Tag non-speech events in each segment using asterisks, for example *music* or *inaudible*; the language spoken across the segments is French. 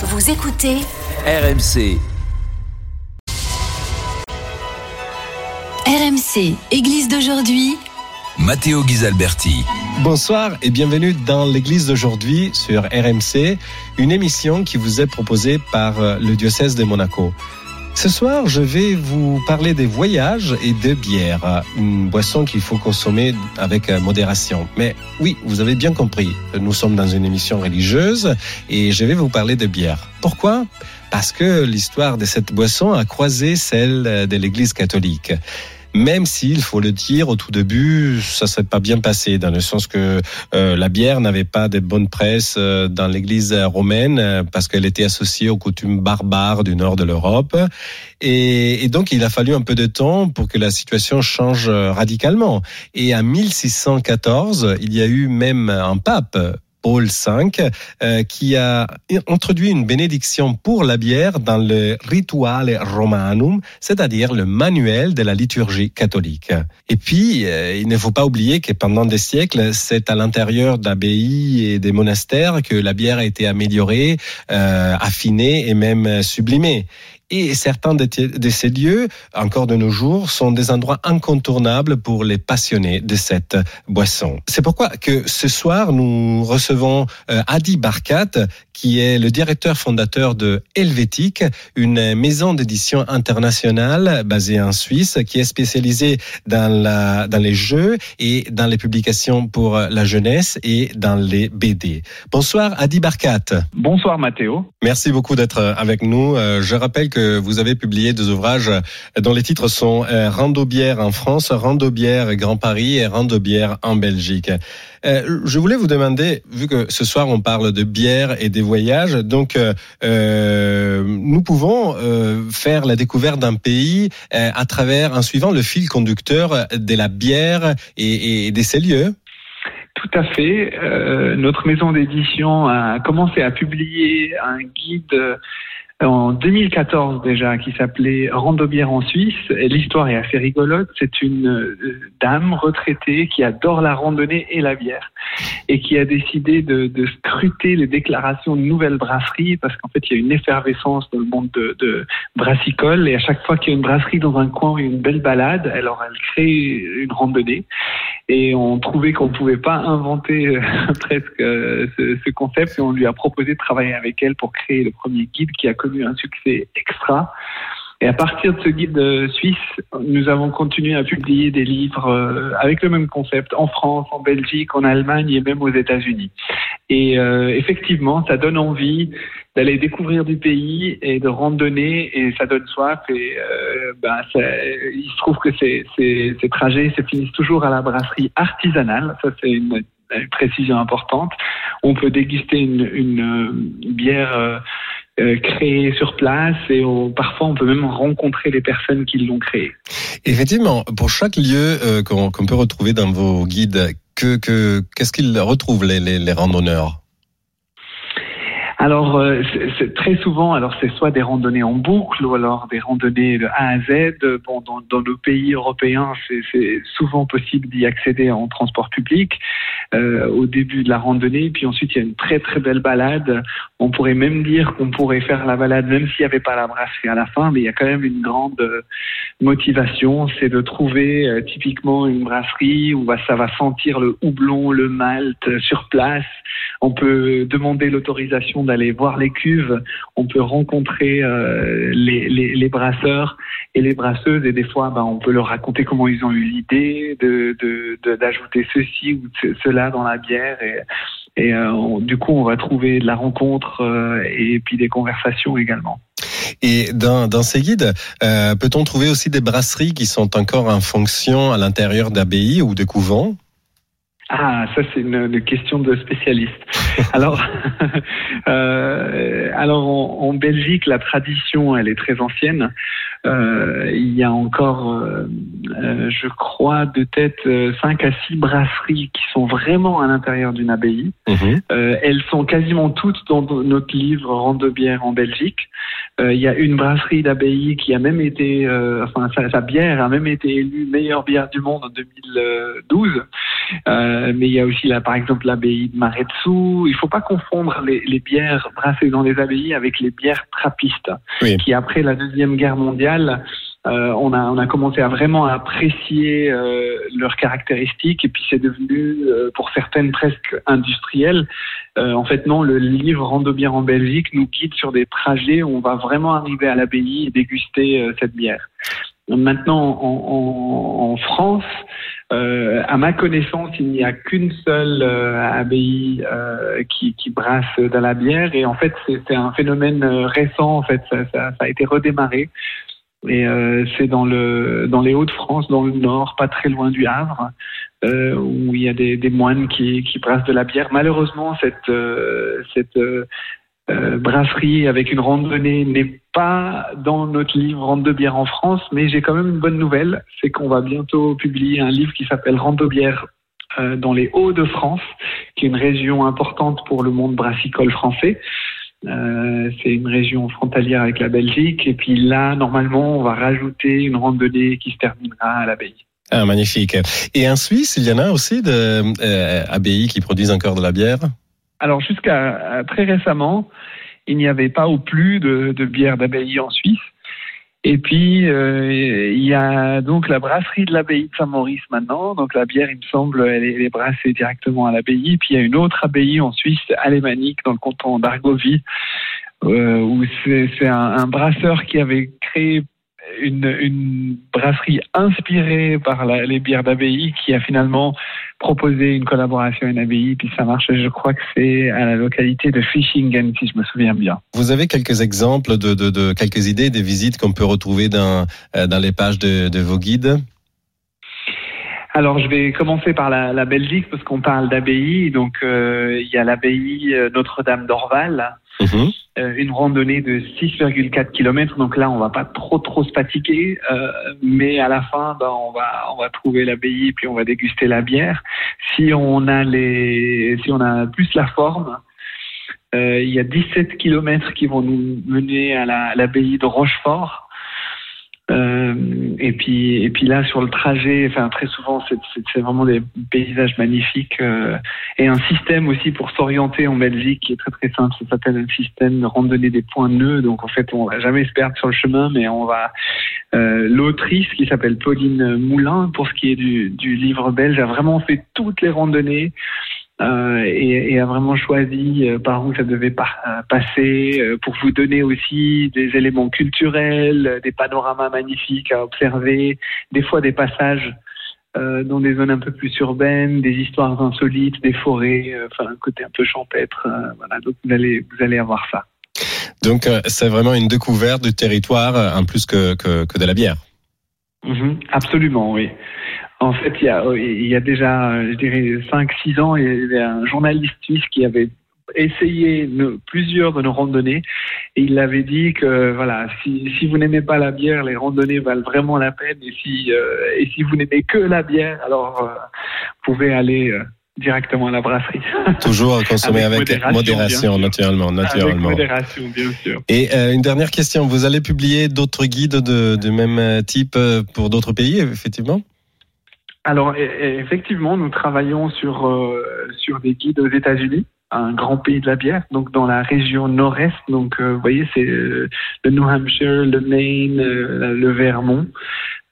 Vous écoutez RMC. RMC, Église d'aujourd'hui. Matteo Ghisalberti. Bonsoir et bienvenue dans l'église d'aujourd'hui sur RMC, une émission qui vous est proposée par euh, le diocèse de Monaco. Ce soir, je vais vous parler des voyages et de bière, une boisson qu'il faut consommer avec euh, modération. Mais oui, vous avez bien compris, nous sommes dans une émission religieuse et je vais vous parler de bière. Pourquoi? Parce que l'histoire de cette boisson a croisé celle de l'Église catholique même s'il faut le dire au tout début, ça s'est pas bien passé dans le sens que euh, la bière n'avait pas de bonne presse euh, dans l'Église romaine euh, parce qu'elle était associée aux coutumes barbares du nord de l'Europe et, et, donc il a fallu un peu de temps pour que la situation change radicalement. Et en 1614, il y a eu même un pape Paul V, euh, qui a introduit une bénédiction pour la bière dans le Rituale Romanum, c'est-à-dire le manuel de la liturgie catholique. Et puis, euh, il ne faut pas oublier que pendant des siècles, c'est à l'intérieur d'abbayes et des monastères que la bière a été améliorée, euh, affinée et même sublimée. Et certains de, ces lieux, encore de nos jours, sont des endroits incontournables pour les passionnés de cette boisson. C'est pourquoi que ce soir, nous recevons euh, Adi Barkat, qui est le directeur fondateur de Helvétique, une maison d'édition internationale basée en Suisse, qui est spécialisée dans, la, dans les jeux et dans les publications pour la jeunesse et dans les BD. Bonsoir Adi Barkat. Bonsoir Mathéo. Merci beaucoup d'être avec nous. Euh, je rappelle que vous avez publié deux ouvrages dont les titres sont euh, Rando bière en France, Rando bière Grand Paris et Rando bière en Belgique. Euh, je voulais vous demander, vu que ce soir on parle de bière et des voyages, donc euh, nous pouvons faire la découverte d'un pays à travers, en suivant le fil conducteur de la bière et, et de ses lieux. Tout à fait. notre maison d'édition a commencé à publier un guide en 2014 déjà, qui s'appelait Randobière en Suisse. L'histoire est assez rigolote. C'est une euh, dame retraitée qui adore la randonnée et la bière et qui a décidé de, scruter les déclarations de nouvelles brasseries parce qu'en fait, il y a une effervescence dans le monde de, brassicole et à chaque fois qu'il y a une brasserie dans un coin, une belle balade, alors elle crée une randonnée et on trouvait qu'on ne pouvait pas inventer euh, *laughs* presque euh, ce, ce, concept et on lui a proposé de travailler avec elle pour créer le premier guide qui a connu un succès extra. Et à partir de ce guide euh, suisse, nous avons continué à publier des livres avec le même concept en France, en Belgique, en Allemagne et même aux États-Unis. Et euh, effectivement, ça donne envie d'aller découvrir du pays et de randonner et ça donne soif et euh, ben, il se trouve que ces, trajets se finissent toujours à la brasserie artisanale. Ça c'est une, précision importante. On peut déguster une bière euh, créée sur place et on, parfois on peut même rencontrer les personnes qui l'ont créée. Effectivement, pour chaque lieu euh, qu'on peut retrouver dans vos guides, que qu'est-ce qu'ils retrouvent les, les, les randonneurs? Alors, euh, c'est très souvent, alors c'est soit des randonnées en boucle ou alors des randonnées de A à Z. Bon, dans, nos pays européens, c'est souvent possible d'y accéder en transport public euh, au début de la randonnée. Puis ensuite, il y a une très très belle balade. On pourrait même dire qu'on pourrait faire la balade même s'il n'y avait pas la brasserie à la fin, mais il y a quand même une grande euh, motivation, c'est de trouver euh, typiquement une brasserie où ça va sentir le houblon, le malt sur place. On peut demander l'autorisation d'aller voir les cuves, on peut rencontrer euh, les, brasseurs et les brasseuses et des fois bah, on peut leur raconter comment ils ont eu l'idée de, d'ajouter ceci ou cela dans la bière et, euh, du coup on va trouver de la rencontre euh, et puis des conversations également. Et dans, ces guides, peut-on trouver aussi des brasseries qui sont encore en fonction à l'intérieur d'abbayes ou de couvents ah, ça c'est une, une, question de spécialiste. *laughs* Alors, *laughs* euh, alors en, en, Belgique, la tradition, elle est très ancienne. Euh, il y a encore, euh, je crois, de tête 5 euh, à 6 brasseries qui sont vraiment à l'intérieur d'une abbaye. Mhm. Elles sont quasiment toutes dans notre livre Rente de bière en Belgique. il y a une brasserie d'abbaye qui a même été, enfin sa, sa, bière a même été élue meilleure bière du monde en 2012. Mais il y a aussi là, par exemple, l'abbaye de Maretsu. Il faut pas confondre les, les bières brassées dans les abbayes avec les bières trappistes, Oui. qui après la deuxième guerre mondiale, euh, on a on a commencé à vraiment apprécier euh, leurs caractéristiques et puis c'est devenu euh, pour certaines presque industriel. Euh, en fait non, le livre Rando bière en Belgique nous guide sur des trajets où on va vraiment arriver à l'abbaye et déguster euh, cette bière. Maintenant, en, en, en France, euh, à ma connaissance, il n'y a qu'une seule euh, abbaye euh, qui, qui brasse de la bière et en fait c'est un phénomène euh, récent. En fait, ça, ça- ça a été redémarré et euh, c'est dans le dans les Hauts-de-France, dans le Nord, pas très loin du Havre, euh, où il y a des, des moines qui, qui brassent de la bière. Malheureusement, cette cette euh, brasserie avec une randonnée n'est pas dans notre livre Rande de bière en France, mais j'ai quand même une bonne nouvelle, c'est qu'on va bientôt publier un livre qui s'appelle Rande de bière euh, dans les Hauts-de-France, qui est une région importante pour le monde brassicole français. Euh, c'est une région frontalière avec la Belgique, et puis là, normalement, on va rajouter une randonnée qui se terminera à l'abbaye. Ah, magnifique. Et en Suisse, il y en a aussi de abbayes qui produisent encore de la bière? Alors jusqu'à très récemment, il n'y avait pas ou plus de, bière d'abbaye en Suisse. Et puis euh, il y a donc la brasserie de l'abbaye de Saint-Maurice maintenant. Donc la bière, il me semble, elle est, brassée directement à l'abbaye. Puis il y a une autre abbaye en Suisse, alémanique, dans le canton d'Argovie, euh, où c'est un, brasseur qui avait créé une, brasserie inspirée par les bières d'abbaye qui a finalement proposé une collaboration à une abbaye, puis ça marche. Je crois que c'est à la localité de Fishingen, si je me souviens bien. Vous avez quelques exemples de, de, de quelques idées des visites qu'on peut retrouver dans, euh, dans les pages de, de vos guides? Alors, je vais commencer par la, la Belgique, parce qu'on parle d'abbaye. Donc, euh, il y a l'abbaye euh, Notre-Dame d'Orval, Mhm. euh, une randonnée de 6,4 km. Donc là, on va pas trop trop se fatiguer, euh, mais à la fin, ben, on va on va trouver l'abbaye puis on va déguster la bière. Si on a les si on a plus la forme, euh, il y a 17 km qui vont nous mener à la- à l'abbaye de Rochefort. Et puis et puis là sur le trajet, enfin très souvent c'est vraiment des paysages magnifiques euh, et un système aussi pour s'orienter en Belgique qui est très très simple. Ça s'appelle un système de randonnée des points nœuds. Donc en fait on va jamais se perdre sur le chemin, mais on va euh, l'autrice qui s'appelle Pauline Moulin pour ce qui est du, du livre belge a vraiment fait toutes les randonnées. Euh, et, et a vraiment choisi euh, par où ça devait euh, passer euh, pour vous donner aussi des éléments culturels, des panoramas magnifiques à observer, des fois des passages dans des zones un peu plus urbaines, des histoires insolites, des forêts, enfin un côté un peu champêtre. voilà, donc vous allez vous allez avoir ça. Donc, c'est vraiment une découverte du territoire euh, en plus que, que, que de la bière. Mhm, absolument, oui. En fait, il y a, il y a déjà, je dirais, 5-6 ans, il y avait un journaliste suisse qui avait essayé nos- plusieurs de nos randonnées et il avait dit que voilà si, si vous n'aimez pas la bière les randonnées valent vraiment la peine. Et si euh, et si vous n'aimez que la bière alors euh, vous pouvez aller euh, directement à la brasserie. *laughs* Toujours consommer avec, Avec modération, modération, bien naturellement, avec naturellement. modération bien sûr. Et euh, une dernière question, vous allez publier d'autres guides de, de même type pour d'autres pays, effectivement? Alors e- e- effectivement, nous travaillons sur euh, sur des guides aux États-Unis, un grand pays de la bière, donc dans la région nord-est. Donc euh, vous voyez, c'est euh, le New Hampshire, le Maine, euh, le Vermont.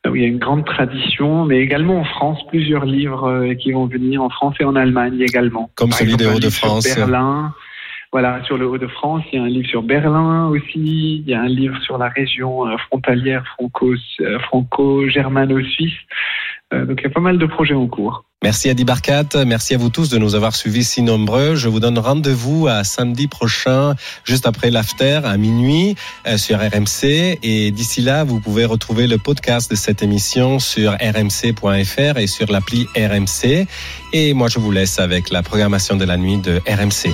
Où il y a une grande tradition, mais également en France, plusieurs livres qui vont venir en France et en Allemagne également. Comme Par celui exemple, des Hauts-de-France. Berlin. Voilà, sur le Haut-de-France, il y a un livre sur Berlin aussi, il y a un livre sur la région frontalière franco- euh, franco-germano-suisse. Euh, donc il y a pas mal de projets en cours. Merci Adi Barkat, merci à vous tous de nous avoir suivis si nombreux. Je vous donne rendez-vous à samedi prochain, juste après l'after, à minuit, euh, sur RMC. Et d'ici là, vous pouvez retrouver le podcast de cette émission sur rmc.fr et sur l'appli RMC. Et moi, je vous laisse avec la programmation de la nuit de RMC.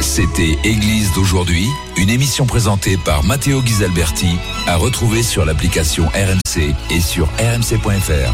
C'était Église d'aujourd'hui, une émission présentée par Matteo Ghisalberti, à retrouver sur l'application RMC et sur rmc.fr.